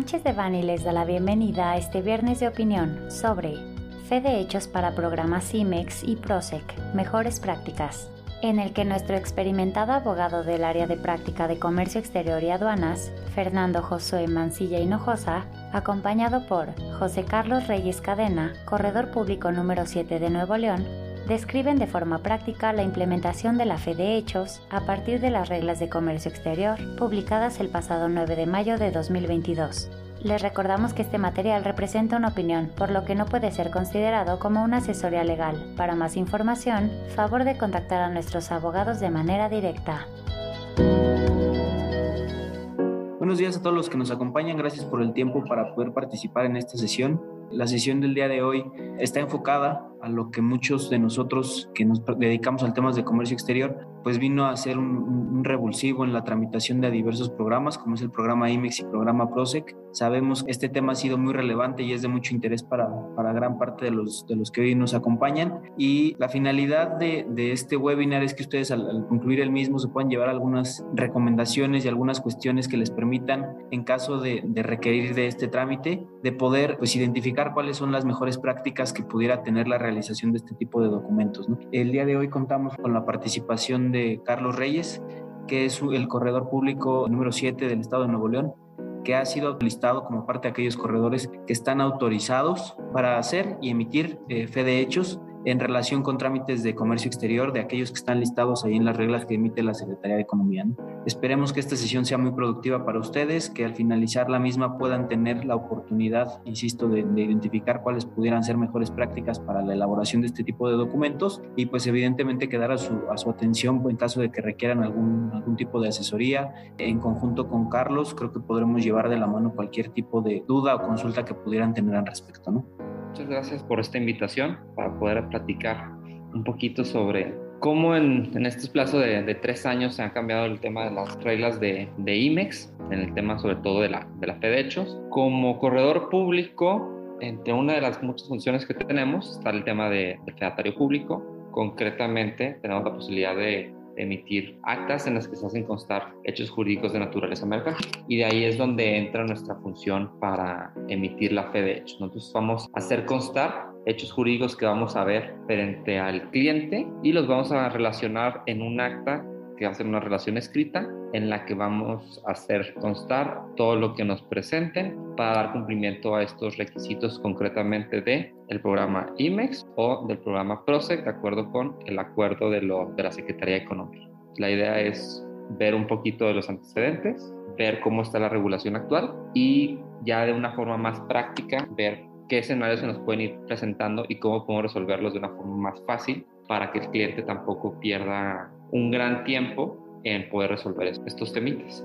Sánchez de Bani les da la bienvenida a este viernes de opinión sobre Fe de Hechos para programas CIMEX y PROSEC, mejores prácticas, en el que nuestro experimentado abogado del área de práctica de comercio exterior y aduanas, Fernando Josué Mancilla Hinojosa, acompañado por José Carlos Reyes Cadena, corredor público número 7 de Nuevo León, describen de forma práctica la implementación de la fe de hechos a partir de las reglas de comercio exterior publicadas el pasado 9 de mayo de 2022. Les recordamos que este material representa una opinión, por lo que no puede ser considerado como una asesoría legal. Para más información, favor de contactar a nuestros abogados de manera directa. Buenos días a todos los que nos acompañan, gracias por el tiempo para poder participar en esta sesión. La sesión del día de hoy está enfocada a lo que muchos de nosotros que nos dedicamos al temas de comercio exterior, pues vino a ser un, revulsivo en la tramitación de diversos programas, como es el programa IMEX y programa PROSEC. Sabemos que este tema ha sido muy relevante y es de mucho interés para, para gran parte de los, de los que hoy nos acompañan. Y la finalidad de, de este webinar es que ustedes al, concluir el mismo se puedan llevar algunas recomendaciones y algunas cuestiones que les permitan, en caso de, requerir de este trámite, de poder pues, identificar cuáles son las mejores prácticas que pudiera tener la realización de este tipo de documentos. El día de hoy contamos con la participación de Carlos Reyes, que es el corredor público número 7 del estado de Nuevo León, que ha sido listado como parte de aquellos corredores que están autorizados para hacer y emitir eh, fe de hechos en relación con trámites de comercio exterior de aquellos que están listados ahí en las reglas que emite la Secretaría de Economía. Esperemos que esta sesión sea muy productiva para ustedes, que al finalizar la misma puedan tener la oportunidad, insisto, de, identificar cuáles pudieran ser mejores prácticas para la elaboración de este tipo de documentos y pues evidentemente quedar a su, a su atención en caso de que requieran algún, algún tipo de asesoría. En conjunto con Carlos, creo que podremos llevar de la mano cualquier tipo de duda o consulta que pudieran tener al respecto. ¿no? Muchas gracias por esta invitación para poder platicar un poquito sobre cómo en, en este plazo de, de, tres años se ha cambiado el tema de las reglas de, de IMEX, en el tema sobre todo de la, de la fe de hechos. Como corredor público, entre una de las muchas funciones que tenemos está el tema de, de fedatario público. Concretamente, tenemos la posibilidad de emitir actas en las que se hacen constar hechos jurídicos de naturaleza mercantil. Y de ahí es donde entra nuestra función para emitir la fe de hechos. Nosotros vamos a hacer constar hechos jurídicos que vamos a ver frente al cliente y los vamos a relacionar en un acta que va una relación escrita en la que vamos a hacer constar todo lo que nos presenten para dar cumplimiento a estos requisitos concretamente de el programa IMEX o del programa PROSEC de acuerdo con el acuerdo de, lo, de la Secretaría de Economía. La idea es ver un poquito de los antecedentes, ver cómo está la regulación actual y ya de una forma más práctica ver qué escenarios se nos pueden ir presentando y cómo podemos resolverlos de una forma más fácil para que el cliente tampoco pierda un gran tiempo en poder resolver estos temitas.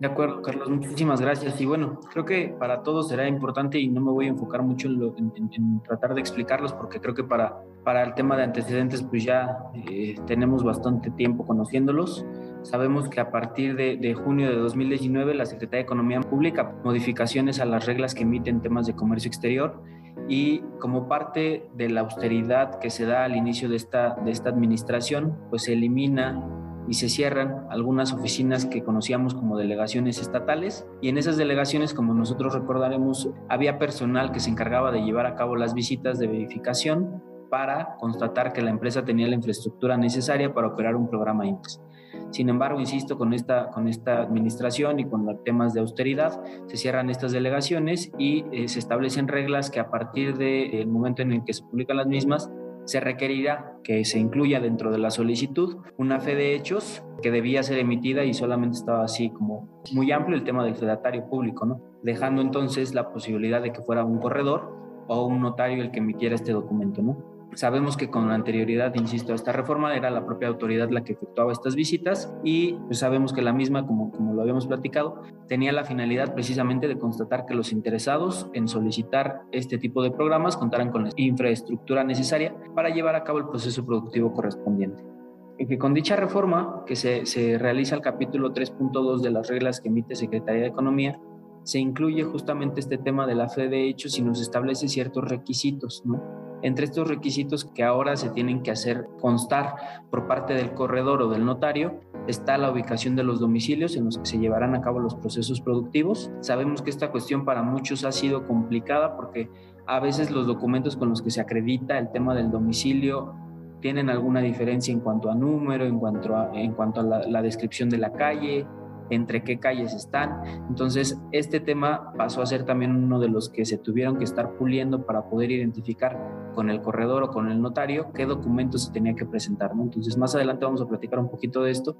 De acuerdo, Carlos, muchísimas gracias. Y bueno, creo que para todos será importante y no me voy a enfocar mucho en, lo, en, en tratar de explicarlos porque creo que para, para el tema de antecedentes pues ya eh, tenemos bastante tiempo conociéndolos. Sabemos que a partir de, de, junio de 2019 la Secretaría de Economía publica modificaciones a las reglas que emiten temas de comercio exterior y como parte de la austeridad que se da al inicio de esta, de esta administración, pues se elimina y se cierran algunas oficinas que conocíamos como delegaciones estatales y en esas delegaciones, como nosotros recordaremos, había personal que se encargaba de llevar a cabo las visitas de verificación para constatar que la empresa tenía la infraestructura necesaria para operar un programa INPEX. Sin embargo, insisto, con esta, con esta administración y con los temas de austeridad, se cierran estas delegaciones y eh, se establecen reglas que a partir del de momento en el que se publican las mismas, se requerirá que se incluya dentro de la solicitud una fe de hechos que debía ser emitida y solamente estaba así como muy amplio el tema del fedatario público, ¿no? Dejando entonces la posibilidad de que fuera un corredor o un notario el que emitiera este documento, ¿no? Sabemos que con anterioridad, insisto, a esta reforma era la propia autoridad la que efectuaba estas visitas y pues sabemos que la misma, como, como lo habíamos platicado, tenía la finalidad precisamente de constatar que los interesados en solicitar este tipo de programas contaran con la infraestructura necesaria para llevar a cabo el proceso productivo correspondiente. Y que con dicha reforma, que se, se realiza el capítulo 3.2 de las reglas que emite Secretaría de Economía, se incluye justamente este tema de la fe de hechos y nos establece ciertos requisitos, ¿no? Entre estos requisitos que ahora se tienen que hacer constar por parte del corredor o del notario está la ubicación de los domicilios en los que se llevarán a cabo los procesos productivos. Sabemos que esta cuestión para muchos ha sido complicada porque a veces los documentos con los que se acredita el tema del domicilio tienen alguna diferencia en cuanto a número, en cuanto a, en cuanto a la, descripción de la calle, entre qué calles están. Entonces, este tema pasó a ser también uno de los que se tuvieron que estar puliendo para poder identificar con el corredor o con el notario qué documentos se tenía que presentar. Entonces, más adelante vamos a platicar un poquito de esto,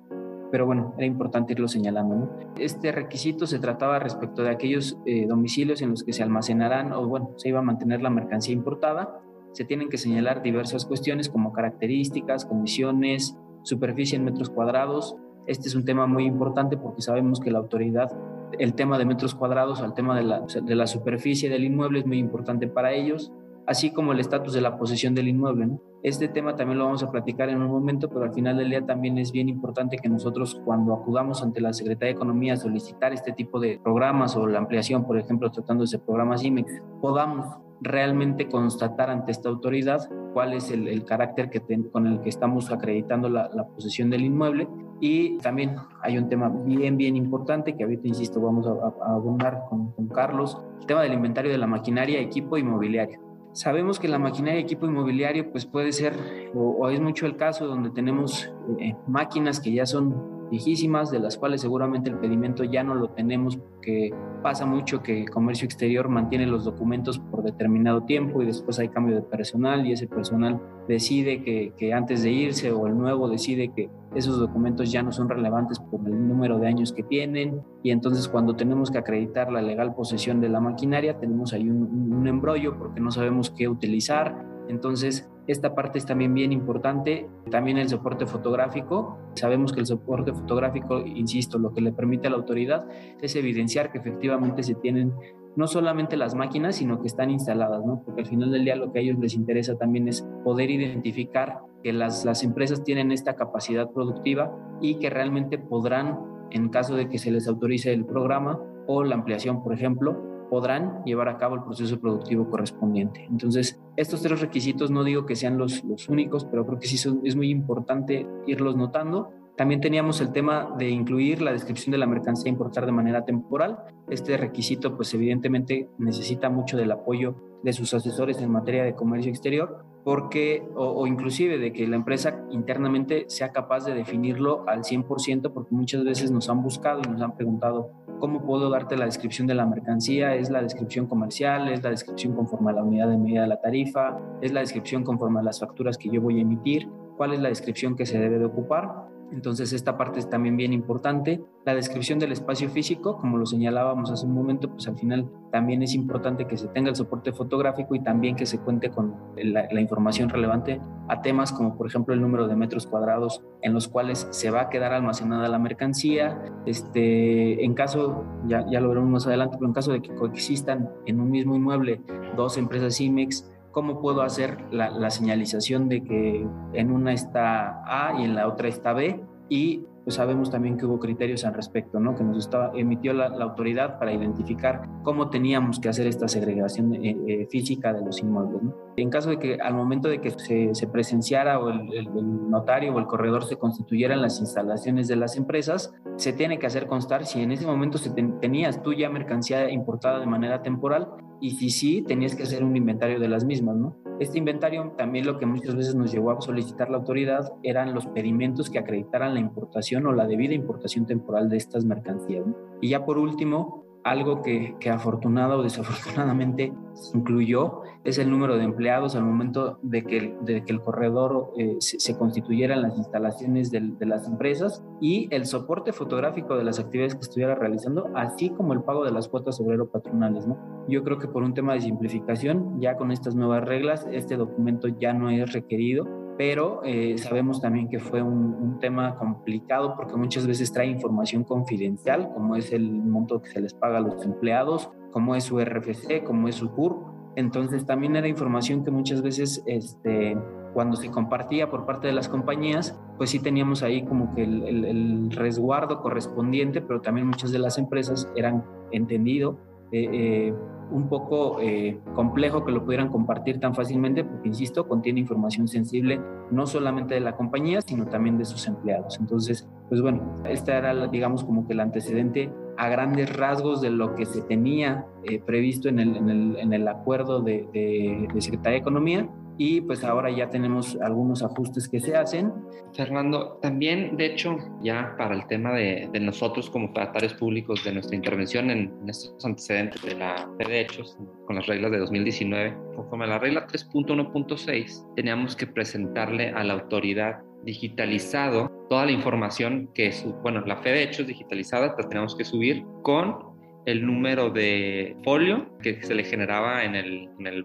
pero bueno, era importante irlo señalando. Este requisito se trataba respecto de aquellos eh, domicilios en los que se almacenarán o bueno, se iba a mantener la mercancía importada. Se tienen que señalar diversas cuestiones como características, condiciones, superficie en metros cuadrados, este es un tema muy importante porque sabemos que la autoridad, el tema de metros cuadrados, el tema de la, de la superficie del inmueble es muy importante para ellos, así como el estatus de la posesión del inmueble. Este tema también lo vamos a platicar en un momento, pero al final del día también es bien importante que nosotros cuando acudamos ante la Secretaría de Economía a solicitar este tipo de programas o la ampliación, por ejemplo, tratándose de programas IMEX, podamos realmente constatar ante esta autoridad cuál es el, carácter que con el que estamos acreditando la, la posesión del inmueble y también hay un tema bien, bien importante que ahorita, insisto, vamos a, abundar con, Carlos, el tema del inventario de la maquinaria, equipo inmobiliario. Sabemos que la maquinaria, equipo inmobiliario, pues puede ser, o, es mucho el caso donde tenemos eh, máquinas que ya son viejísimas, de las cuales seguramente el pedimento ya no lo tenemos porque pasa mucho que comercio exterior mantiene los documentos por determinado tiempo y después hay cambio de personal y ese personal decide que, antes de irse o el nuevo decide que esos documentos ya no son relevantes por el número de años que tienen y entonces cuando tenemos que acreditar la legal posesión de la maquinaria tenemos ahí un embrollo porque no sabemos qué utilizar. Entonces, esta parte es también bien importante. También el soporte fotográfico. Sabemos que el soporte fotográfico, insisto, lo que le permite a la autoridad es evidenciar que efectivamente se tienen no solamente las máquinas, sino que están instaladas, ¿no? Porque al final del día lo que a ellos les interesa también es poder identificar que las, las empresas tienen esta capacidad productiva y que realmente podrán, en caso de que se les autorice el programa o la ampliación, por ejemplo, podrán llevar a cabo el proceso productivo correspondiente. Entonces, estos tres requisitos no digo que sean los, los únicos, pero creo que sí es muy importante irlos notando. También teníamos el tema de incluir la descripción de la mercancía a importar de manera temporal. Este requisito, pues evidentemente necesita mucho del apoyo de sus asesores en materia de comercio exterior, porque, o, inclusive de que la empresa internamente sea capaz de definirlo al 100%, porque muchas veces nos han buscado y nos han preguntado, ¿cómo puedo darte la descripción de la mercancía? ¿Es la descripción comercial? ¿Es la descripción conforme a la unidad de medida de la tarifa? ¿Es la descripción conforme a las facturas que yo voy a emitir? ¿Cuál es la descripción que se debe de ocupar? Entonces esta parte es también bien importante. La descripción del espacio físico, como lo señalábamos hace un momento, pues al final también es importante que se tenga el soporte fotográfico y también que se cuente con la, información relevante a temas como por ejemplo el número de metros cuadrados en los cuales se va a quedar almacenada la mercancía. Este, en caso, ya, ya lo veremos más adelante, pero en caso de que coexistan en un mismo inmueble dos empresas IMEX, ¿Cómo puedo hacer la, señalización de que en una está A y en la otra está B? Y pues sabemos también que hubo criterios al respecto, ¿no? Que nos estaba, emitió la, autoridad para identificar cómo teníamos que hacer esta segregación eh, eh, física de los inmuebles. En caso de que al momento de que se, presenciara o el, notario o el corredor se constituyeran las instalaciones de las empresas, se tiene que hacer constar si en ese momento se tenías tú ya mercancía importada de manera temporal y si sí, tenías que hacer un inventario de las mismas, ¿no? Este inventario también lo que muchas veces nos llevó a solicitar la autoridad eran los pedimentos que acreditaran la importación o la debida importación temporal de estas mercancías. Y ya por último, algo que, que afortunado o desafortunadamente incluyó es el número de empleados al momento de que, de que el corredor eh, se, constituyera en las instalaciones de, de, las empresas y el soporte fotográfico de las actividades que estuviera realizando, así como el pago de las cuotas obrero patronales. ¿no? Yo creo que por un tema de simplificación, ya con estas nuevas reglas, este documento ya no es requerido pero eh, sabemos también que fue un, tema complicado porque muchas veces trae información confidencial, como es el monto que se les paga a los empleados, como es su RFC, como es su CUR. Entonces también era información que muchas veces este, cuando se compartía por parte de las compañías, pues sí teníamos ahí como que el, resguardo correspondiente, pero también muchas de las empresas eran entendido. Eh, eh, un poco eh, complejo que lo pudieran compartir tan fácilmente, porque, insisto, contiene información sensible no solamente de la compañía, sino también de sus empleados. Entonces, pues bueno, este era, digamos, como que el antecedente a grandes rasgos de lo que se tenía eh, previsto en el, acuerdo de, de Secretaría de Economía y pues ahora ya tenemos algunos ajustes que se hacen. Fernando, también de hecho ya para el tema de, de nosotros como fedatarios públicos de nuestra intervención en, estos antecedentes de la de derechos con las reglas de 2019, conforme a la regla 3.1.6 teníamos que presentarle a la autoridad digitalizado toda la información que, su, bueno, la fe de hechos digitalizada la tenemos que subir con el número de folio que se le generaba en el, en el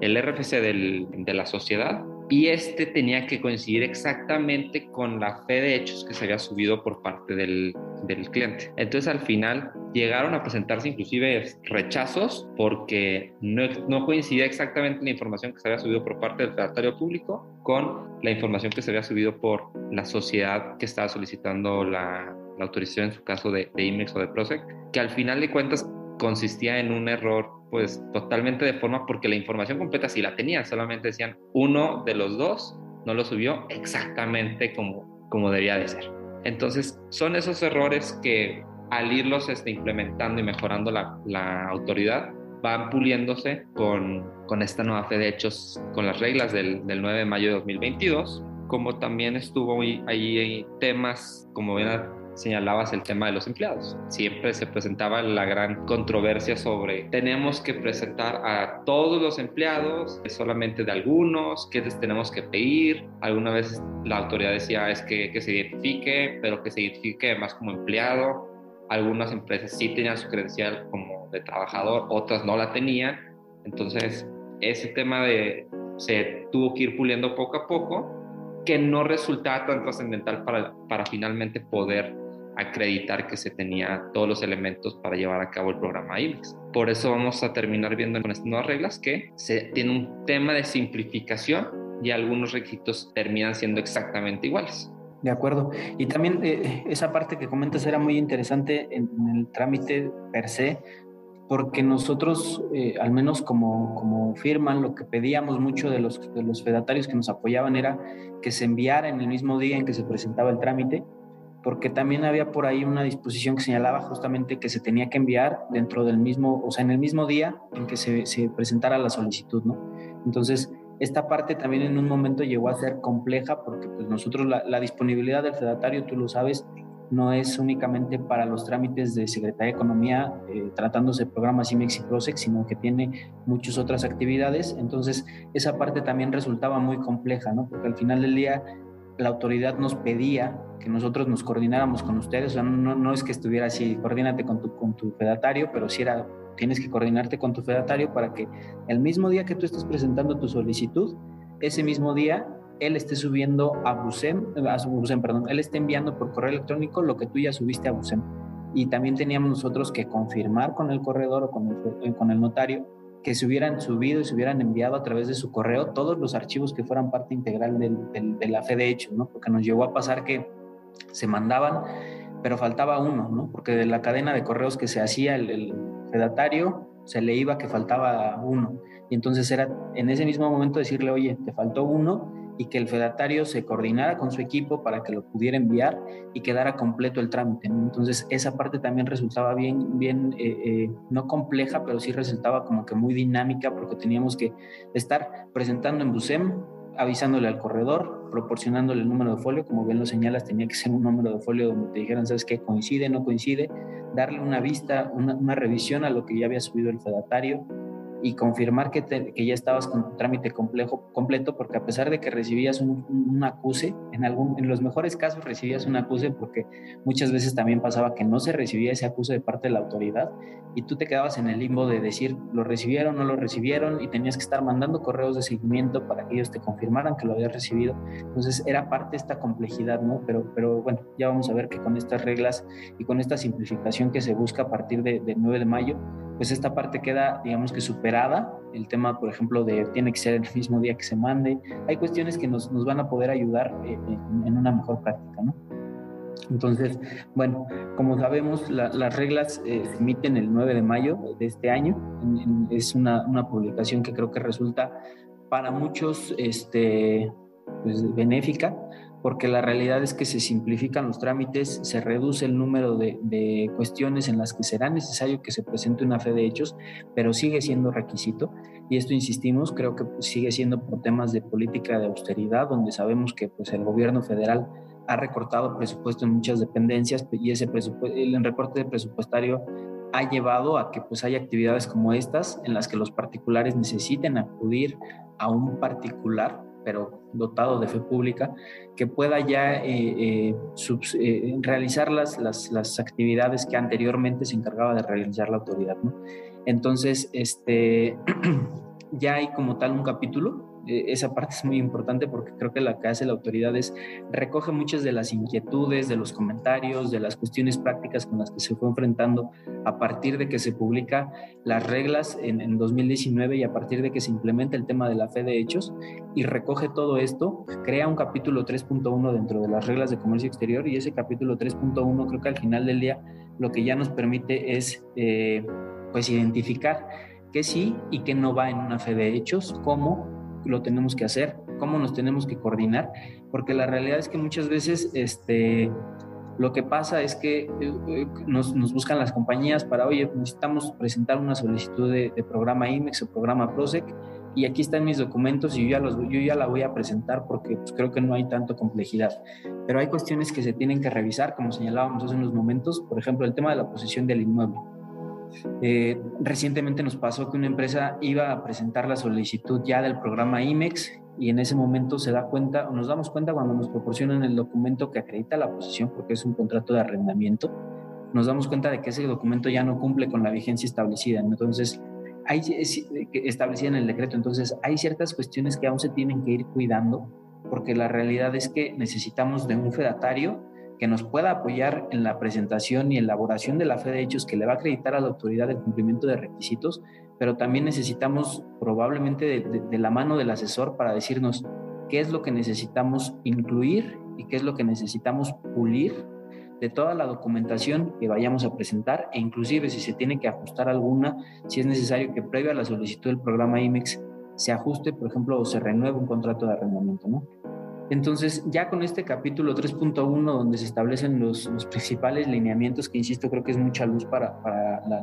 el RFC del, de la sociedad, y este tenía que coincidir exactamente con la fe de hechos que se había subido por parte del, del cliente. Entonces al final llegaron a presentarse inclusive rechazos porque no, no, coincidía exactamente la información que se había subido por parte del fedatario público con la información que se había subido por la sociedad que estaba solicitando la, la autorización en su caso de, de IMEX o de PROSEC, que al final de cuentas consistía en un error pues totalmente de forma porque la información completa sí la tenían, solamente decían uno de los dos no lo subió exactamente como, como debía de ser. Entonces son esos errores que al irlos este, implementando y mejorando la, la autoridad van puliéndose con, con, esta nueva fe de hechos, con las reglas del, del 9 de mayo de 2022, como también estuvo ahí, ahí temas, como bien señalabas el tema de los empleados. Siempre se presentaba la gran controversia sobre tenemos que presentar a todos los empleados, solamente de algunos, qué les tenemos que pedir. Alguna vez la autoridad decía es que, que se identifique, pero que se identifique más como empleado. Algunas empresas sí tenían su credencial como de trabajador, otras no la tenían. Entonces, ese tema de se tuvo que ir puliendo poco a poco que no resultaba tan trascendental para, para finalmente poder acreditar que se tenía todos los elementos para llevar a cabo el programa IMEX. Por eso vamos a terminar viendo con estas nuevas reglas que se tiene un tema de simplificación y algunos requisitos terminan siendo exactamente iguales. De acuerdo. Y también eh, esa parte que comentas era muy interesante en, el trámite per se, porque nosotros, eh, al menos como, como firma, lo que pedíamos mucho de los, de los fedatarios que nos apoyaban era que se enviara en el mismo día en que se presentaba el trámite porque también había por ahí una disposición que señalaba justamente que se tenía que enviar dentro del mismo, o sea, en el mismo día en que se, se presentara la solicitud, ¿no? Entonces, esta parte también en un momento llegó a ser compleja porque pues nosotros la, la disponibilidad del fedatario, tú lo sabes, no es únicamente para los trámites de Secretaría de Economía, eh, tratándose de programas IMEX y PROSEC, sino que tiene muchas otras actividades. Entonces, esa parte también resultaba muy compleja, ¿no? Porque al final del día la autoridad nos pedía que nosotros nos coordináramos con ustedes, o sea, no, es que estuviera así, coordínate con tu, con tu fedatario, pero sí era, tienes que coordinarte con tu fedatario para que el mismo día que tú estés presentando tu solicitud, ese mismo día él esté subiendo a Busem, a Busem, perdón, él esté enviando por correo electrónico lo que tú ya subiste a Busem. Y también teníamos nosotros que confirmar con el corredor o con el, con el notario que se hubieran subido y se hubieran enviado a través de su correo todos los archivos que fueran parte integral de la fe de hecho, ¿no? Porque nos llegó a pasar que se mandaban, pero faltaba uno, ¿no? Porque de la cadena de correos que se hacía el, el se le iba que faltaba uno. Y entonces era en ese mismo momento decirle, oye, te faltó uno, y que el fedatario se coordinara con su equipo para que lo pudiera enviar y quedara completo el trámite. Entonces, esa parte también resultaba bien, bien eh, eh, no compleja, pero sí resultaba como que muy dinámica porque teníamos que estar presentando en BUSEM, avisándole al corredor, proporcionándole el número de folio, como bien lo señalas, tenía que ser un número de folio donde te dijeran, ¿sabes qué? Coincide, no coincide, darle una vista, una, una revisión a lo que ya había subido el fedatario, y confirmar que, que, ya estabas con tu trámite complejo, completo, porque a pesar de que recibías un, un, acuse, en, algún, en los mejores casos recibías un acuse, porque muchas veces también pasaba que no se recibía ese acuse de parte de la autoridad y tú te quedabas en el limbo de decir, lo recibieron, no lo recibieron, y tenías que estar mandando correos de seguimiento para que ellos te confirmaran que lo habías recibido. Entonces era parte de esta complejidad, ¿no? Pero, pero bueno, ya vamos a ver que con estas reglas y con esta simplificación que se busca a partir del de 9 de mayo, pues esta parte queda, digamos que superada. El tema, por ejemplo, de tiene que ser el mismo día que se mande. Hay cuestiones que nos, nos van a poder ayudar en, en una mejor práctica, ¿no? Entonces, bueno, como sabemos, las reglas eh, se emiten el 9 de mayo de este año. es una, una, publicación que creo que resulta para muchos este, pues, benéfica, porque la realidad es que se simplifican los trámites, se reduce el número de, cuestiones en las que será necesario que se presente una fe de hechos, pero sigue siendo requisito. Y esto, insistimos, creo que sigue siendo por temas de política de austeridad, donde sabemos que pues, el gobierno federal ha recortado presupuesto en muchas dependencias y ese el recorte presupuestario ha llevado a que pues haya actividades como estas en las que los particulares necesiten acudir a un particular pero dotado de fe pública, que pueda ya eh, eh, eh, realizar las, las, las, actividades que anteriormente se encargaba de realizar la autoridad. Entonces, este, ya hay como tal un capítulo eh, esa parte es muy importante porque creo que lo que hace la autoridad es recoge muchas de las inquietudes, de los comentarios, de las cuestiones prácticas con las que se fue enfrentando a partir de que se publica las reglas en, en 2019 y a partir de que se implementa el tema de la fe de hechos y recoge todo esto, crea un capítulo 3.1 dentro de las reglas de comercio exterior y ese capítulo 3.1 creo que al final del día lo que ya nos permite es eh, pues identificar qué sí y qué no va en una fe de hechos, cómo lo tenemos que hacer, cómo nos tenemos que coordinar, porque la realidad es que muchas veces este, lo que pasa es que eh, nos, buscan las compañías para, oye, necesitamos presentar una solicitud de, programa IMEX o programa PROSEC y aquí están mis documentos y yo ya, los, yo ya la voy a presentar porque pues, creo que no hay tanto complejidad. Pero hay cuestiones que se tienen que revisar, como señalábamos hace unos momentos, por ejemplo, el tema de la posesión del inmueble. Eh, recientemente nos pasó que una empresa iba a presentar la solicitud ya del programa IMEX y en ese momento se da cuenta, o nos damos cuenta cuando nos proporcionan el documento que acredita la posesión, porque es un contrato de arrendamiento, nos damos cuenta de que ese documento ya no cumple con la vigencia establecida. Entonces, hay establecida en el decreto. Entonces, hay ciertas cuestiones que aún se tienen que ir cuidando, porque la realidad es que necesitamos de un fedatario que nos pueda apoyar en la presentación y elaboración de la fe de hechos que le va a acreditar a la autoridad el cumplimiento de requisitos, pero también necesitamos probablemente de, la mano del asesor para decirnos qué es lo que necesitamos incluir y qué es lo que necesitamos pulir de toda la documentación que vayamos a presentar e inclusive si se tiene que ajustar alguna, si es necesario que previo a la solicitud del programa IMEX se ajuste, por ejemplo, o se renueve un contrato de arrendamiento, ¿no? Entonces, ya con este capítulo 3.1, donde se establecen los, principales lineamientos, que insisto, creo que es mucha luz para,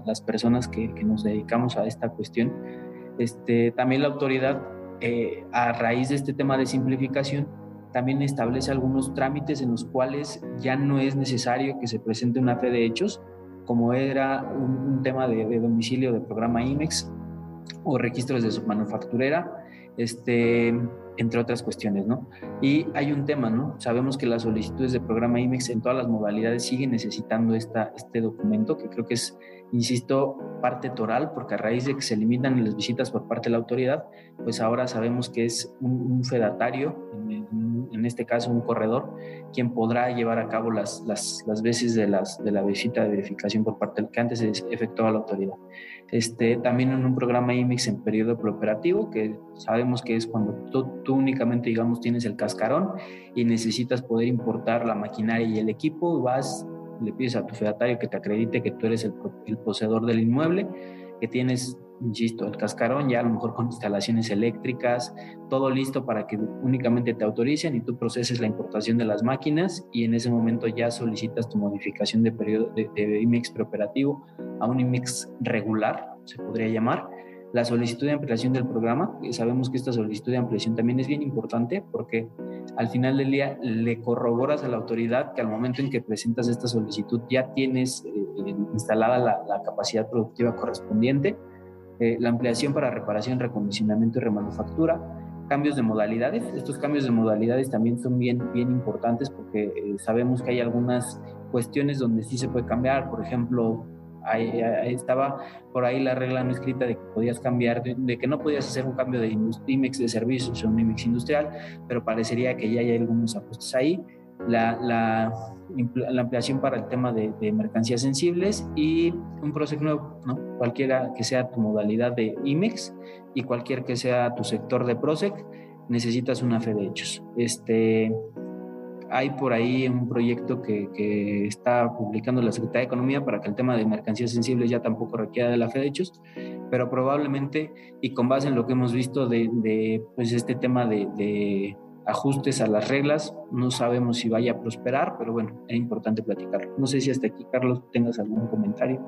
las personas que, nos dedicamos a esta cuestión, este, también la autoridad, eh, a raíz de este tema de simplificación, también establece algunos trámites en los cuales ya no es necesario que se presente una fe de hechos, como era un, tema de, de, domicilio de programa IMEX o registros de submanufacturera, este, entre otras cuestiones, ¿no? Y hay un tema, ¿no? Sabemos que las solicitudes de programa IMEX en todas las modalidades siguen necesitando esta, este documento, que creo que es, insisto, parte toral, porque a raíz de que se limitan las visitas por parte de la autoridad, pues ahora sabemos que es un, fedatario, en, este caso un corredor, quien podrá llevar a cabo las, las, las veces de, las, de la visita de verificación por parte del que antes se efectuaba la autoridad. Este, también en un programa IMEX en periodo preoperativo, que sabemos que es cuando tú, únicamente, digamos, tienes el cascarón y necesitas poder importar la maquinaria y el equipo, vas, le pides a tu fedatario que te acredite que tú eres el, el poseedor del inmueble, que tienes insisto, el cascarón ya a lo mejor con instalaciones eléctricas, todo listo para que únicamente te autoricen y tú proceses la importación de las máquinas y en ese momento ya solicitas tu modificación de periodo de, de IMEX preoperativo a un IMEX regular, se podría llamar. La solicitud de ampliación del programa, sabemos que esta solicitud de ampliación también es bien importante porque al final del día le corroboras a la autoridad que al momento en que presentas esta solicitud ya tienes eh, instalada la, capacidad productiva correspondiente eh, la ampliación para reparación, recondicionamiento y remanufactura, cambios de modalidades. Estos cambios de modalidades también son bien, bien importantes porque eh, sabemos que hay algunas cuestiones donde sí se puede cambiar, por ejemplo, ahí, estaba por ahí la regla no escrita de que podías cambiar, de, que no podías hacer un cambio de IMEX de servicios o un IMEX industrial, pero parecería que ya hay algunos ajustes ahí. La, la la ampliación para el tema de, mercancías sensibles y un PROSEC nuevo, ¿no? cualquiera que sea tu modalidad de IMEX y cualquier que sea tu sector de PROSEC, necesitas una fe de hechos. Este, hay por ahí un proyecto que, que, está publicando la Secretaría de Economía para que el tema de mercancías sensibles ya tampoco requiera de la fe de hechos, pero probablemente, y con base en lo que hemos visto de, de pues este tema de, de, ajustes a las reglas, no sabemos si vaya a prosperar, pero bueno, es importante platicarlo. No sé si hasta aquí, Carlos, tengas algún comentario.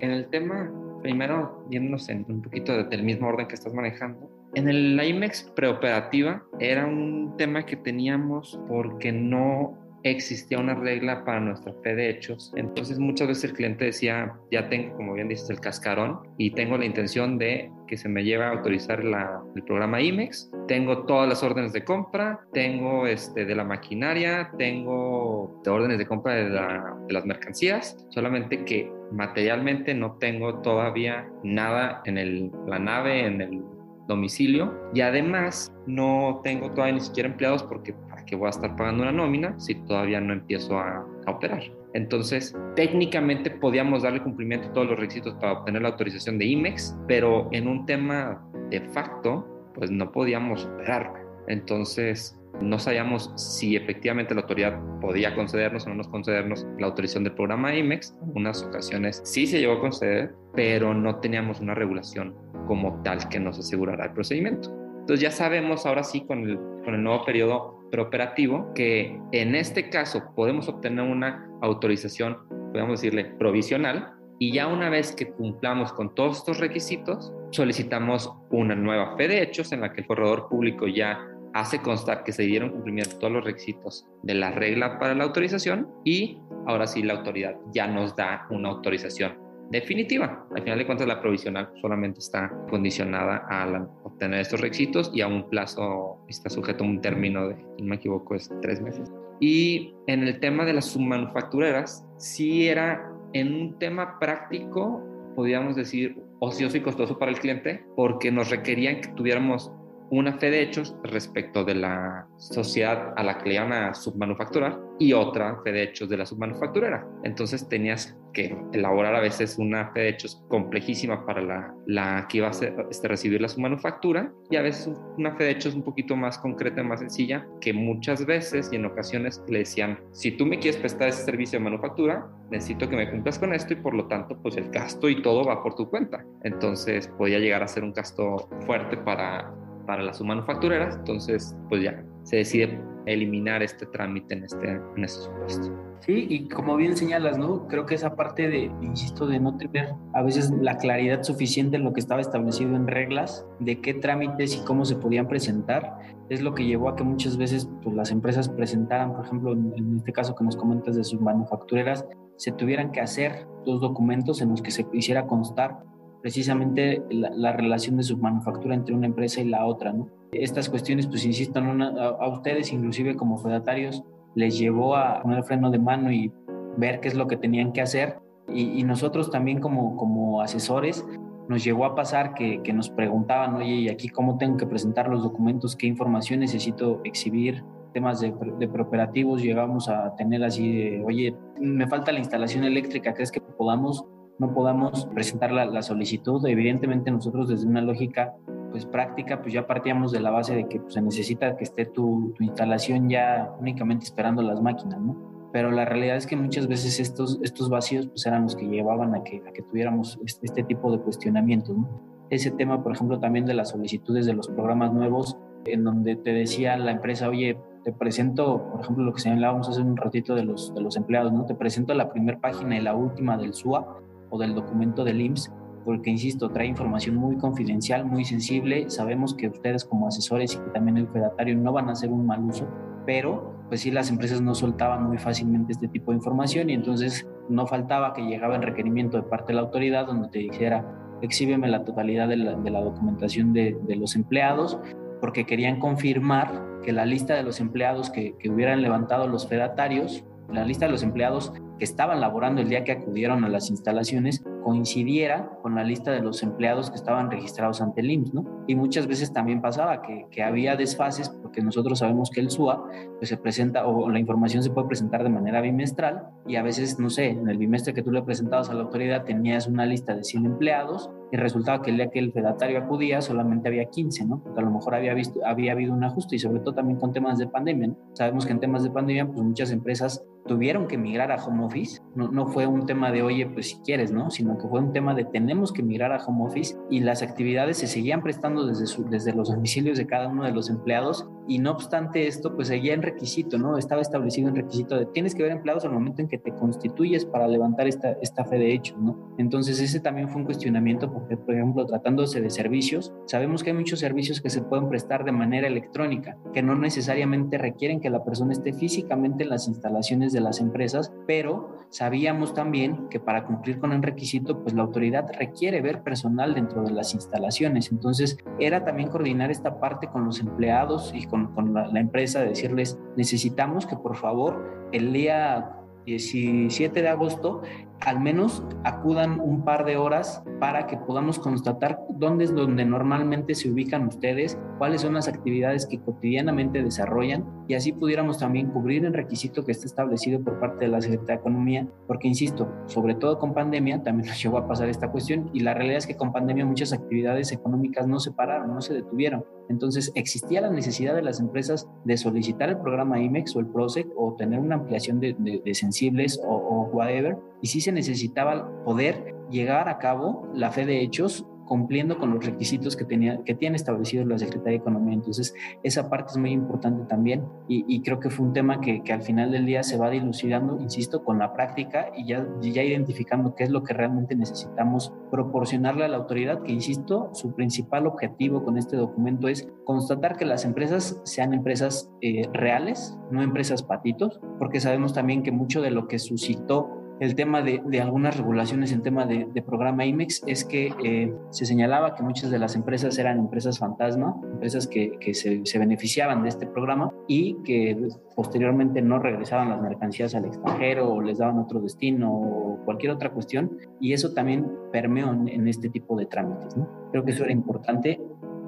En el tema, primero, yéndonos en un poquito del mismo orden que estás manejando, en el, IMEX preoperativa era un tema que teníamos porque no existía una regla para nuestra fe de hechos. Entonces muchas veces el cliente decía, ya tengo, como bien dices, el cascarón y tengo la intención de que se me lleve a autorizar la, el programa IMEX. Tengo todas las órdenes de compra, tengo este, de la maquinaria, tengo de órdenes de compra de, la, de las mercancías, solamente que materialmente no tengo todavía nada en el, la nave, en el domicilio y además no tengo todavía ni siquiera empleados porque para qué voy a estar pagando una nómina si todavía no empiezo a, a operar. Entonces, técnicamente podíamos darle cumplimiento a todos los requisitos para obtener la autorización de IMEX, pero en un tema de facto, pues no podíamos operar. Entonces, no sabíamos si efectivamente la autoridad podía concedernos o no nos concedernos la autorización del programa IMEX. En unas ocasiones sí se llegó a conceder, pero no teníamos una regulación como tal que nos asegurara el procedimiento. Entonces ya sabemos ahora sí con el, con el nuevo periodo preoperativo que en este caso podemos obtener una autorización, podemos decirle, provisional, y ya una vez que cumplamos con todos estos requisitos, solicitamos una nueva fe de hechos en la que el corredor público ya hace constar que se dieron cumplimiento todos los requisitos de la regla para la autorización y ahora sí la autoridad ya nos da una autorización definitiva. Al final de cuentas, la provisional solamente está condicionada a obtener estos requisitos y a un plazo, está sujeto a un término de, si no me equivoco, es tres meses. Y en el tema de las submanufactureras, sí era en un tema práctico, podríamos decir, ocioso y costoso para el cliente, porque nos requerían que tuviéramos una fe de hechos respecto de la sociedad a la que le iban a submanufacturar y otra fe de hechos de la submanufacturera. Entonces tenías que elaborar a veces una fe de hechos complejísima para la, que iba a este, recibir la submanufactura y a veces una fe de hechos un poquito más concreta y más sencilla que muchas veces y en ocasiones le decían, si tú me quieres prestar ese servicio de manufactura, necesito que me cumplas con esto y por lo tanto pues el gasto y todo va por tu cuenta. Entonces podía llegar a ser un gasto fuerte para para las manufactureras, entonces pues ya se decide eliminar este trámite en este, en este supuesto. Sí, y como bien señalas, ¿no? Creo que esa parte de, insisto, de no tener a veces la claridad suficiente en lo que estaba establecido en reglas, de qué trámites y cómo se podían presentar, es lo que llevó a que muchas veces pues, las empresas presentaran, por ejemplo, en, este caso que nos comentas de sus manufactureras, se tuvieran que hacer dos documentos en los que se hiciera constar precisamente la, relación de submanufactura entre una empresa y la otra. Estas cuestiones, pues insisto, a, ustedes inclusive como fedatarios les llevó a poner freno de mano y ver qué es lo que tenían que hacer. Y, nosotros también como, como asesores nos llegó a pasar que, nos preguntaban, oye, ¿y aquí cómo tengo que presentar los documentos? ¿Qué información necesito exhibir? Temas de, de preoperativos llegamos a tener así de, oye, me falta la instalación eléctrica, ¿crees que podamos no podamos presentar la, solicitud. Evidentemente nosotros desde una lógica pues práctica pues ya partíamos de la base de que pues, se necesita que esté tu, instalación ya únicamente esperando las máquinas, ¿no? Pero la realidad es que muchas veces estos, estos vacíos pues eran los que llevaban a que, a que tuviéramos este, este tipo de cuestionamientos, ¿no? Ese tema, por ejemplo, también de las solicitudes de los programas nuevos, en donde te decía la empresa, oye, te presento, por ejemplo, lo que señalábamos hace un ratito de los, de los empleados, ¿no? Te presento la primera página y la última del SUA o del documento del IMSS, porque, insisto, trae información muy confidencial, muy sensible. Sabemos que ustedes como asesores y que también el fedatario no van a hacer un mal uso, pero pues sí las empresas no soltaban muy fácilmente este tipo de información y entonces no faltaba que llegaba el requerimiento de parte de la autoridad donde te dijera, exhíbeme la totalidad de la, de la documentación de, de, los empleados, porque querían confirmar que la lista de los empleados que, que hubieran levantado los fedatarios, la lista de los empleados que estaban laborando el día que acudieron a las instalaciones coincidiera con la lista de los empleados que estaban registrados ante el IMSS, ¿no? Y muchas veces también pasaba que, había desfases porque nosotros sabemos que el SUA pues, se presenta o la información se puede presentar de manera bimestral y a veces, no sé, en el bimestre que tú le presentabas a la autoridad tenías una lista de 100 empleados y resultaba que el día que el fedatario acudía solamente había 15, ¿no? Porque a lo mejor había, visto, había habido un ajuste y sobre todo también con temas de pandemia. Sabemos que en temas de pandemia, pues muchas empresas tuvieron que migrar a home office. No, no fue un tema de, oye, pues si quieres, ¿no? Sino que fue un tema de tenemos que migrar a home office y las actividades se seguían prestando desde, desde los domicilios de cada uno de los empleados y no obstante esto, pues seguía en requisito, ¿no? Estaba establecido en requisito de tienes que ver empleados al momento en que te constituyes para levantar esta, esta fe de hechos, ¿no? Entonces ese también fue un cuestionamiento porque, por ejemplo, tratándose de servicios, sabemos que hay muchos servicios que se pueden prestar de manera electrónica, que no necesariamente requieren que la persona esté físicamente en las instalaciones de las empresas, pero sabíamos también que para cumplir con el requisito, pues la autoridad requiere ver personal dentro de las instalaciones. Entonces era también coordinar esta parte con los empleados y con con, la, la, empresa, de decirles, necesitamos que por favor el día 17 de agosto al menos acudan un par de horas para que podamos constatar dónde es donde normalmente se ubican ustedes, cuáles son las actividades que cotidianamente desarrollan y así pudiéramos también cubrir el requisito que está establecido por parte de la Secretaría de Economía, porque insisto, sobre todo con pandemia también nos llegó a pasar esta cuestión y la realidad es que con pandemia muchas actividades económicas no se pararon, no se detuvieron. Entonces existía la necesidad de las empresas de solicitar el programa IMEX o el PROSEC o tener una ampliación de, sensibles o whatever y sí se necesitaba poder llegar a cabo la fe de hechos cumpliendo con los requisitos que, tenía, que tiene establecidos la Secretaría de Economía. Entonces, esa parte es muy importante también y, creo que fue un tema que, que, al final del día se va dilucidando, insisto, con la práctica y ya, ya identificando qué es lo que realmente necesitamos proporcionarle a la autoridad, que, insisto, su principal objetivo con este documento es constatar que las empresas sean empresas eh, reales, no empresas patitos, porque sabemos también que mucho de lo que suscitó el tema de, algunas regulaciones en tema de, programa IMEX es que eh, se señalaba que muchas de las empresas eran empresas fantasma, empresas que, se, beneficiaban de este programa y que posteriormente no regresaban las mercancías al extranjero o les daban otro destino o cualquier otra cuestión y eso también permeó en, este tipo de trámites. Creo que eso era importante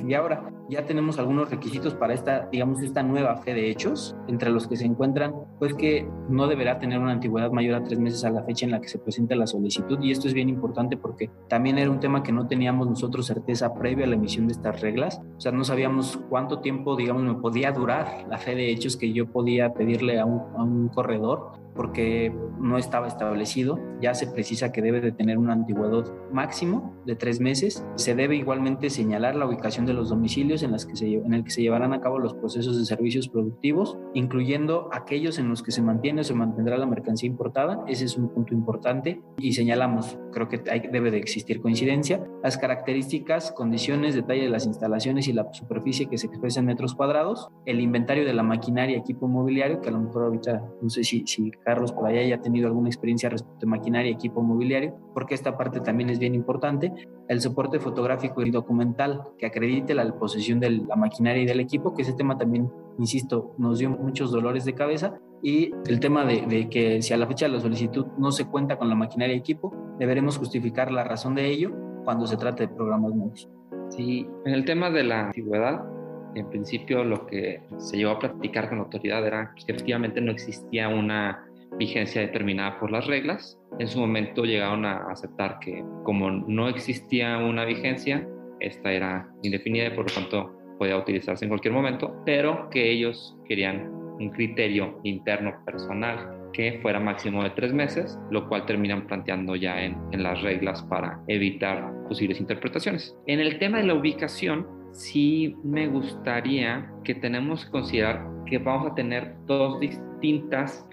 y ahora ya tenemos algunos requisitos para esta, digamos, esta nueva fe de hechos, entre los que se encuentran, pues que no deberá tener una antigüedad mayor a tres meses a la fecha en la que se presenta la solicitud. Y esto es bien importante porque también era un tema que no teníamos nosotros certeza previa a la emisión de estas reglas. O sea, no sabíamos cuánto tiempo, digamos, me podía durar la fe de hechos que yo podía pedirle a un, a un corredor porque no estaba establecido. Ya se precisa que debe de tener un antigüedad máximo de tres meses. Se debe igualmente señalar la ubicación de los domicilios en, las que se, en el que se llevarán a cabo los procesos de servicios productivos, incluyendo aquellos en los que se mantiene o se mantendrá la mercancía importada. Ese es un punto importante. Y señalamos, creo que hay, debe de existir coincidencia, las características, condiciones, detalle de las instalaciones y la superficie que se expresa en metros cuadrados, el inventario de la maquinaria, equipo mobiliario, que a lo mejor ahorita no sé si, si Carlos por allá haya tenido alguna experiencia respecto a maquinaria y equipo mobiliario, porque esta parte también es bien importante. El soporte fotográfico y documental que acredite la posesión de la maquinaria y del equipo, que ese tema también, insisto, nos dio muchos dolores de cabeza. Y el tema de, de que si a la fecha de la solicitud no se cuenta con la maquinaria y equipo, deberemos justificar la razón de ello cuando se trate de programas nuevos. Sí, en el tema de la antigüedad, en principio lo que se llevó a platicar con la autoridad era que efectivamente no existía una vigencia determinada por las reglas. En su momento llegaron a aceptar que como no existía una vigencia, esta era indefinida y por lo tanto podía utilizarse en cualquier momento, pero que ellos querían un criterio interno personal que fuera máximo de tres meses, lo cual terminan planteando ya en, en, las reglas para evitar posibles interpretaciones. En el tema de la ubicación, sí me gustaría que tenemos que considerar que vamos a tener dos distintas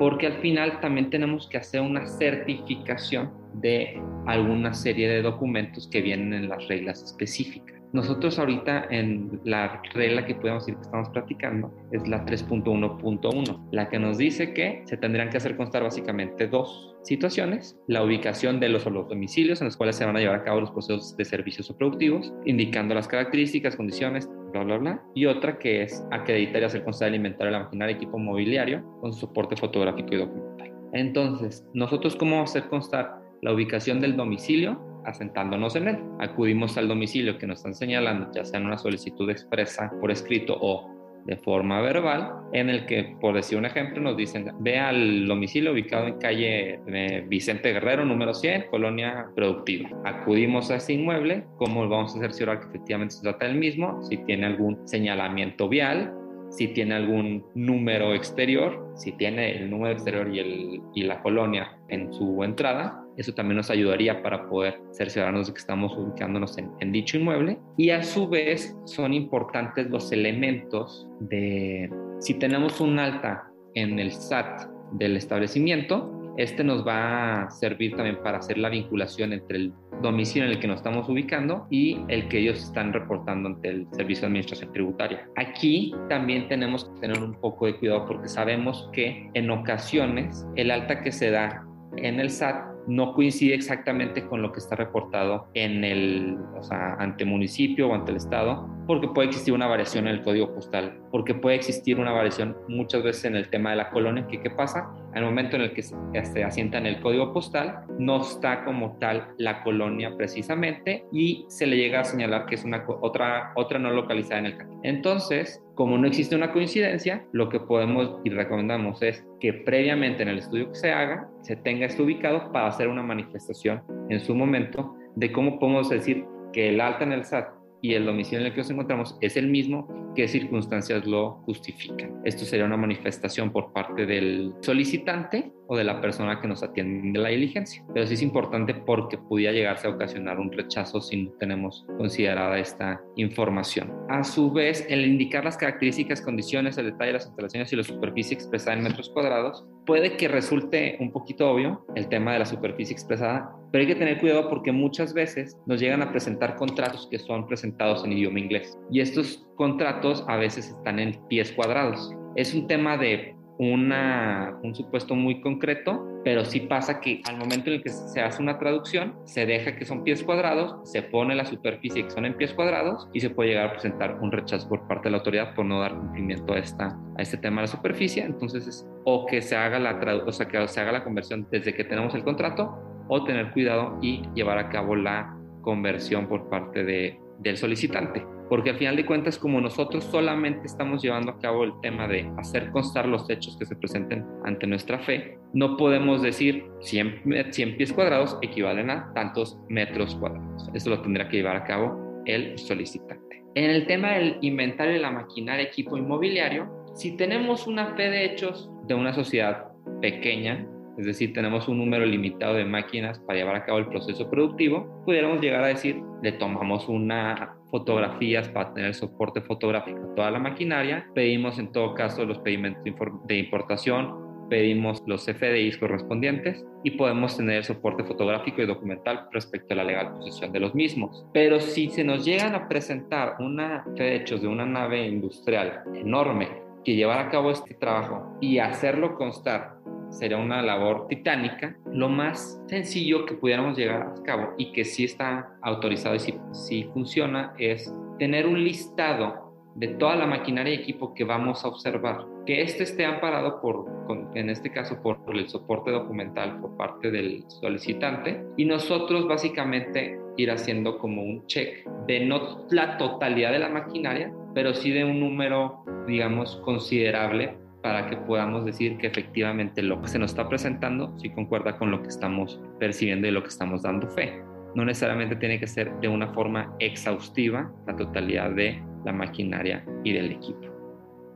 porque al final también tenemos que hacer una certificación de alguna serie de documentos que vienen en las reglas específicas. Nosotros ahorita en la regla que podemos decir que estamos practicando es la 3.1.1, la que nos dice que se tendrían que hacer constar básicamente dos situaciones, la ubicación de los, los domicilios en los cuales se van a llevar a cabo los procesos de servicios o productivos, indicando las características, condiciones, bla, bla, bla, y otra que es acreditar y hacer constar el inventario de la maquinaria equipo mobiliario con soporte fotográfico y documental. Entonces, nosotros cómo hacer constar la ubicación del domicilio asentándonos en él. Acudimos al domicilio que nos están señalando, ya sea en una solicitud expresa por escrito o de forma verbal, en el que, por decir un ejemplo, nos dicen, ve al domicilio ubicado en calle eh, Vicente Guerrero, número 100, Colonia Productiva. Acudimos a ese inmueble, ¿cómo vamos a cerciorar que efectivamente se trata del mismo? Si tiene algún señalamiento vial, si tiene algún número exterior, si tiene el número exterior y, el, y la colonia en su entrada, eso también nos ayudaría para poder cerciorarnos de que estamos ubicándonos en, en, dicho inmueble. Y a su vez son importantes los elementos de si tenemos un alta en el SAT del establecimiento, este nos va a servir también para hacer la vinculación entre el domicilio en el que nos estamos ubicando y el que ellos están reportando ante el Servicio de Administración Tributaria. Aquí también tenemos que tener un poco de cuidado porque sabemos que en ocasiones el alta que se da en el SAT no coincide exactamente con lo que está reportado en el, o sea, ante municipio o ante el estado, porque puede existir una variación en el código postal, porque puede existir una variación muchas veces en el tema de la colonia, que qué pasa, al momento en el que se asienta en el código postal, no está como tal la colonia precisamente y se le llega a señalar que es una otra, otra no localizada en el campo. Entonces, como no existe una coincidencia, lo que podemos y recomendamos es que previamente en el estudio que se haga, se tenga esto ubicado para hacer una manifestación en su momento de cómo podemos decir que el alta en el SAT y el domicilio en el que nos encontramos es el mismo, qué circunstancias lo justifican. Esto sería una manifestación por parte del solicitante o de la persona que nos atiende la diligencia. Pero sí es importante porque pudiera llegarse a ocasionar un rechazo si no tenemos considerada esta información. A su vez, el indicar las características, condiciones, el detalle de las instalaciones y la superficie expresada en metros cuadrados, puede que resulte un poquito obvio el tema de la superficie expresada, pero hay que tener cuidado porque muchas veces nos llegan a presentar contratos que son presentados en idioma inglés y estos contratos a veces están en pies cuadrados. Es un tema de una, un supuesto muy concreto, pero sí pasa que al momento en el que se hace una traducción, se deja que son pies cuadrados, se pone la superficie que son en pies cuadrados y se puede llegar a presentar un rechazo por parte de la autoridad por no dar cumplimiento a, esta, a este tema de la superficie. Entonces, es, o que se haga la o sea, que se haga la conversión desde que tenemos el contrato, o tener cuidado y llevar a cabo la conversión por parte de, del solicitante porque al final de cuentas como nosotros solamente estamos llevando a cabo el tema de hacer constar los hechos que se presenten ante nuestra fe, no podemos decir 100, 100 pies cuadrados equivalen a tantos metros cuadrados. Eso lo tendrá que llevar a cabo el solicitante. En el tema del inventario de la maquinaria, equipo inmobiliario, si tenemos una fe de hechos de una sociedad pequeña, es decir, tenemos un número limitado de máquinas para llevar a cabo el proceso productivo, pudiéramos llegar a decir, le tomamos una fotografías para tener soporte fotográfico a toda la maquinaria. Pedimos en todo caso los pedimentos de importación, pedimos los FDIs correspondientes y podemos tener soporte fotográfico y documental respecto a la legal posesión de los mismos. Pero si se nos llegan a presentar una hechos de una nave industrial enorme que llevar a cabo este trabajo y hacerlo constar sería una labor titánica. Lo más sencillo que pudiéramos llegar a cabo y que sí está autorizado y sí, funciona es tener un listado de toda la maquinaria y equipo que vamos a observar, que este esté amparado por, en este caso, por el soporte documental por parte del solicitante y nosotros básicamente ir haciendo como un check de no la totalidad de la maquinaria, pero sí de un número, digamos, considerable para que podamos decir que efectivamente lo que se nos está presentando sí concuerda con lo que estamos percibiendo y lo que estamos dando fe. No necesariamente tiene que ser de una forma exhaustiva la totalidad de la maquinaria y del equipo.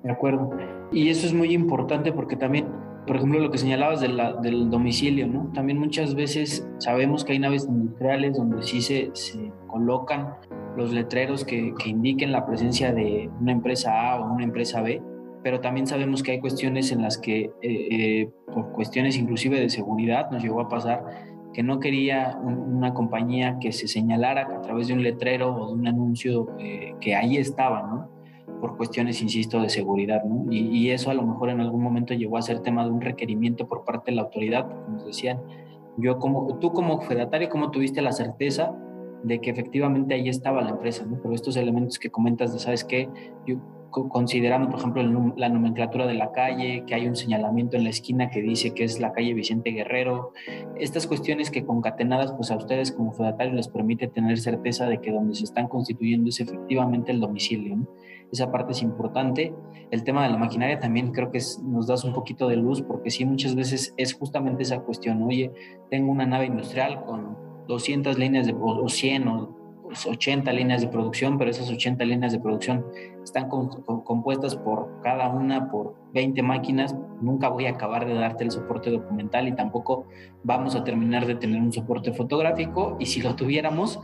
De acuerdo. Y eso es muy importante porque también, por ejemplo, lo que señalabas del domicilio, ¿no? También muchas veces sabemos que hay naves industriales donde sí se, colocan los letreros que, que indiquen la presencia de una empresa A o una empresa B, pero también sabemos que hay cuestiones en las que, eh, eh, por cuestiones inclusive de seguridad, nos llegó a pasar que no quería una compañía que se señalara a través de un letrero o de un anuncio eh, que ahí estaba, ¿no? Por cuestiones, insisto, de seguridad, ¿no? Y, y, eso a lo mejor en algún momento llegó a ser tema de un requerimiento por parte de la autoridad, porque nos decían, yo como, tú como fedatario, ¿cómo tuviste la certeza de que efectivamente ahí estaba la empresa, ¿no? Pero estos elementos que comentas de, ¿sabes qué? Yo considerando, por ejemplo, la nomenclatura de la calle, que hay un señalamiento en la esquina que dice que es la calle Vicente Guerrero, estas cuestiones que concatenadas, pues a ustedes como fedatarios les permite tener certeza de que donde se están constituyendo es efectivamente el domicilio. Esa parte es importante. El tema de la maquinaria también creo que nos das un poquito de luz, porque sí, muchas veces es justamente esa cuestión, oye, tengo una nave industrial con 200 líneas de, o 100 o 80 líneas de producción, pero esas 80 líneas de producción están compuestas por cada una por 20 máquinas. Nunca voy a acabar de darte el soporte documental y tampoco vamos a terminar de tener un soporte fotográfico. Y si lo tuviéramos,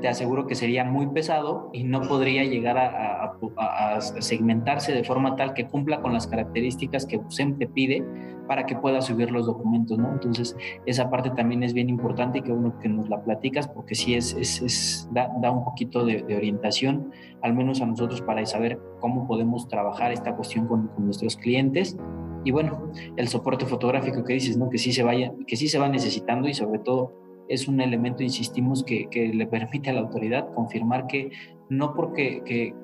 te aseguro que sería muy pesado y no podría llegar a, segmentarse de forma tal que cumpla con las características que USEM te pide para que pueda subir los documentos, ¿no? Entonces, esa parte también es bien importante y que uno que nos la platicas porque sí es, es, da, da, un poquito de, orientación, al menos a nosotros para saber cómo podemos trabajar esta cuestión con, con nuestros clientes y bueno, el soporte fotográfico que dices, ¿no? Que sí se vaya, que sí se va necesitando y sobre todo es un elemento, insistimos, que, que, le permite a la autoridad confirmar que no porque que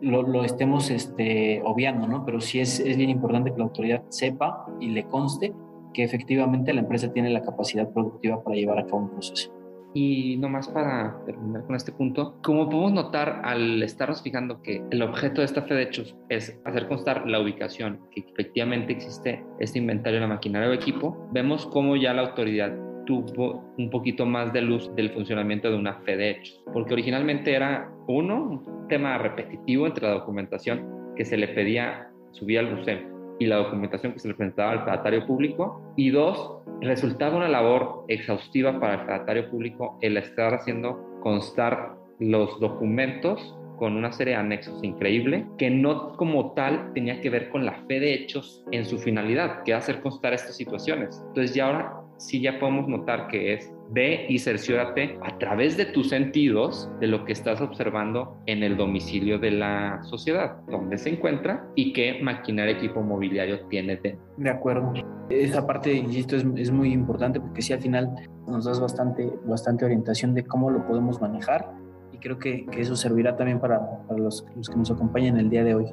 lo, lo, estemos este, obviando, ¿no? Pero sí es, es bien importante que la autoridad sepa y le conste que efectivamente la empresa tiene la capacidad productiva para llevar a cabo un proceso. Y nomás para terminar con este punto, como podemos notar al estarnos fijando que el objeto de esta fe de hechos es hacer constar la ubicación, que efectivamente existe este inventario de la maquinaria o equipo, vemos cómo ya la autoridad tuvo un poquito más de luz del funcionamiento de una fe de hechos, porque originalmente era uno, un tema repetitivo entre la documentación que se le pedía subir al RUSEM y la documentación que se le presentaba al fedatario público, y dos, resultaba una labor exhaustiva para el fedatario público el estar haciendo constar los documentos con una serie de anexos increíble que no como tal tenía que ver con la fe de hechos en su finalidad, que hacer constar estas situaciones. Entonces ya ahora sí ya podemos notar que es ve y cerciórate a través de tus sentidos de lo que estás observando en el domicilio de la sociedad, dónde se encuentra y qué maquinaria equipo mobiliario tiene De acuerdo. Esa parte, insisto, es, es, muy importante porque sí al final nos das bastante, bastante orientación de cómo lo podemos manejar y creo que, que eso servirá también para, para los, los que nos acompañan el día de hoy.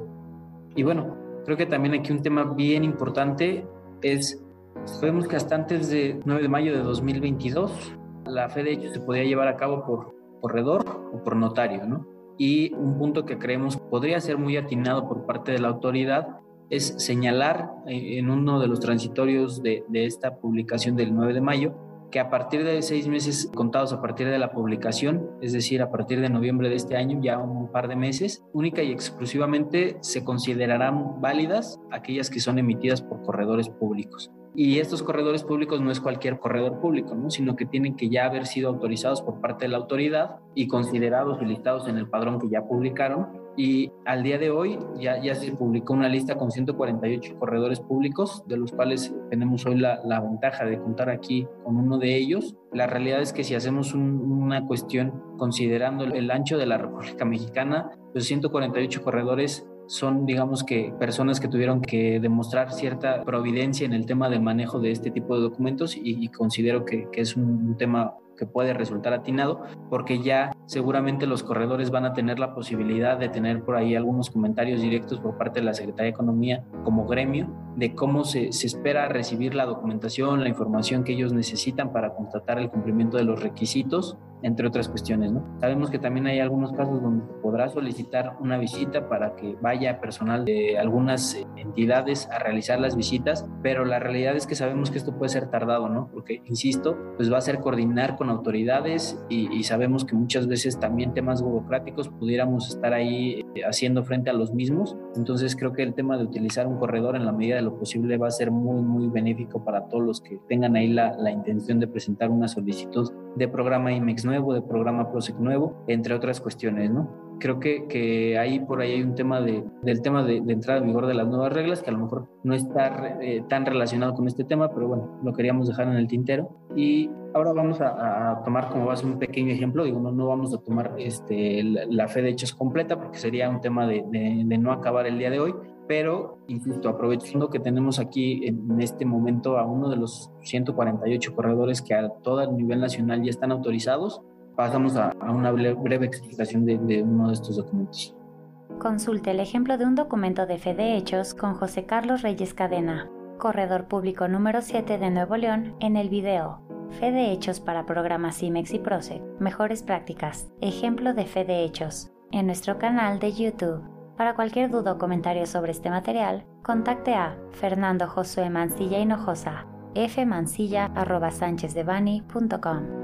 Y bueno, creo que también aquí un tema bien importante es Sabemos que hasta antes de 9 de mayo de 2022 la fe de hecho se podía llevar a cabo por corredor o por notario, ¿no? Y un punto que creemos podría ser muy atinado por parte de la autoridad es señalar eh, en uno de los transitorios de, de esta publicación del 9 de mayo que a partir de seis meses contados a partir de la publicación, es decir, a partir de noviembre de este año, ya un par de meses, única y exclusivamente se considerarán válidas aquellas que son emitidas por corredores públicos. Y estos corredores públicos no es cualquier corredor público, ¿no? sino que tienen que ya haber sido autorizados por parte de la autoridad y considerados y listados en el padrón que ya publicaron. Y al día de hoy ya, ya se publicó una lista con 148 corredores públicos, de los cuales tenemos hoy la, la ventaja de contar aquí con uno de ellos. La realidad es que si hacemos una cuestión considerando el ancho de la República Mexicana, los 148 corredores son, digamos que, personas que tuvieron que demostrar cierta providencia en el tema del manejo de este tipo de documentos y, considero que, que es un, tema que puede resultar atinado, porque ya seguramente los corredores van a tener la posibilidad de tener por ahí algunos comentarios directos por parte de la Secretaría de Economía como gremio de cómo se, se, espera recibir la documentación, la información que ellos necesitan para constatar el cumplimiento de los requisitos, entre otras cuestiones. ¿no? Sabemos que también hay algunos casos donde podrá solicitar una visita para que vaya personal de algunas entidades a realizar las visitas, pero la realidad es que sabemos que esto puede ser tardado, ¿no? Porque, insisto, pues va a ser coordinar con autoridades y, y sabemos que muchas veces también temas burocráticos pudiéramos estar ahí eh, haciendo frente a los mismos. Entonces creo que el tema de utilizar un corredor en la medida de lo posible va a ser muy, muy benéfico para todos los que tengan ahí la, la intención de presentar una solicitud de programa IMEX nuevo, de programa PROSEC nuevo, entre otras cuestiones, ¿no? Creo que, que ahí por ahí hay un tema de, del tema de, de, entrada en vigor de las nuevas reglas, que a lo mejor no está eh, tan relacionado con este tema, pero bueno, lo queríamos dejar en el tintero. Y ahora vamos a, a tomar como base un pequeño ejemplo, digo, no, no vamos a tomar este, la, la, fe de hechos completa, porque sería un tema de, de no acabar el día de hoy, pero insisto, aprovechando que tenemos aquí en este momento a uno de los 148 corredores que a todo el nivel nacional ya están autorizados, pasamos a, a una breve explicación de, de, uno de estos documentos. Consulte el ejemplo de un documento de fe de hechos con José Carlos Reyes Cadena, corredor público número 7 de Nuevo León, en el video Fe de hechos para programas CIMEX y PROSEC, mejores prácticas, ejemplo de fe de hechos, en nuestro canal de YouTube. Para cualquier duda o comentario sobre este material, contacte a Fernando Josué Mancilla Hinojosa, fmancilla.sanchezdevani.com.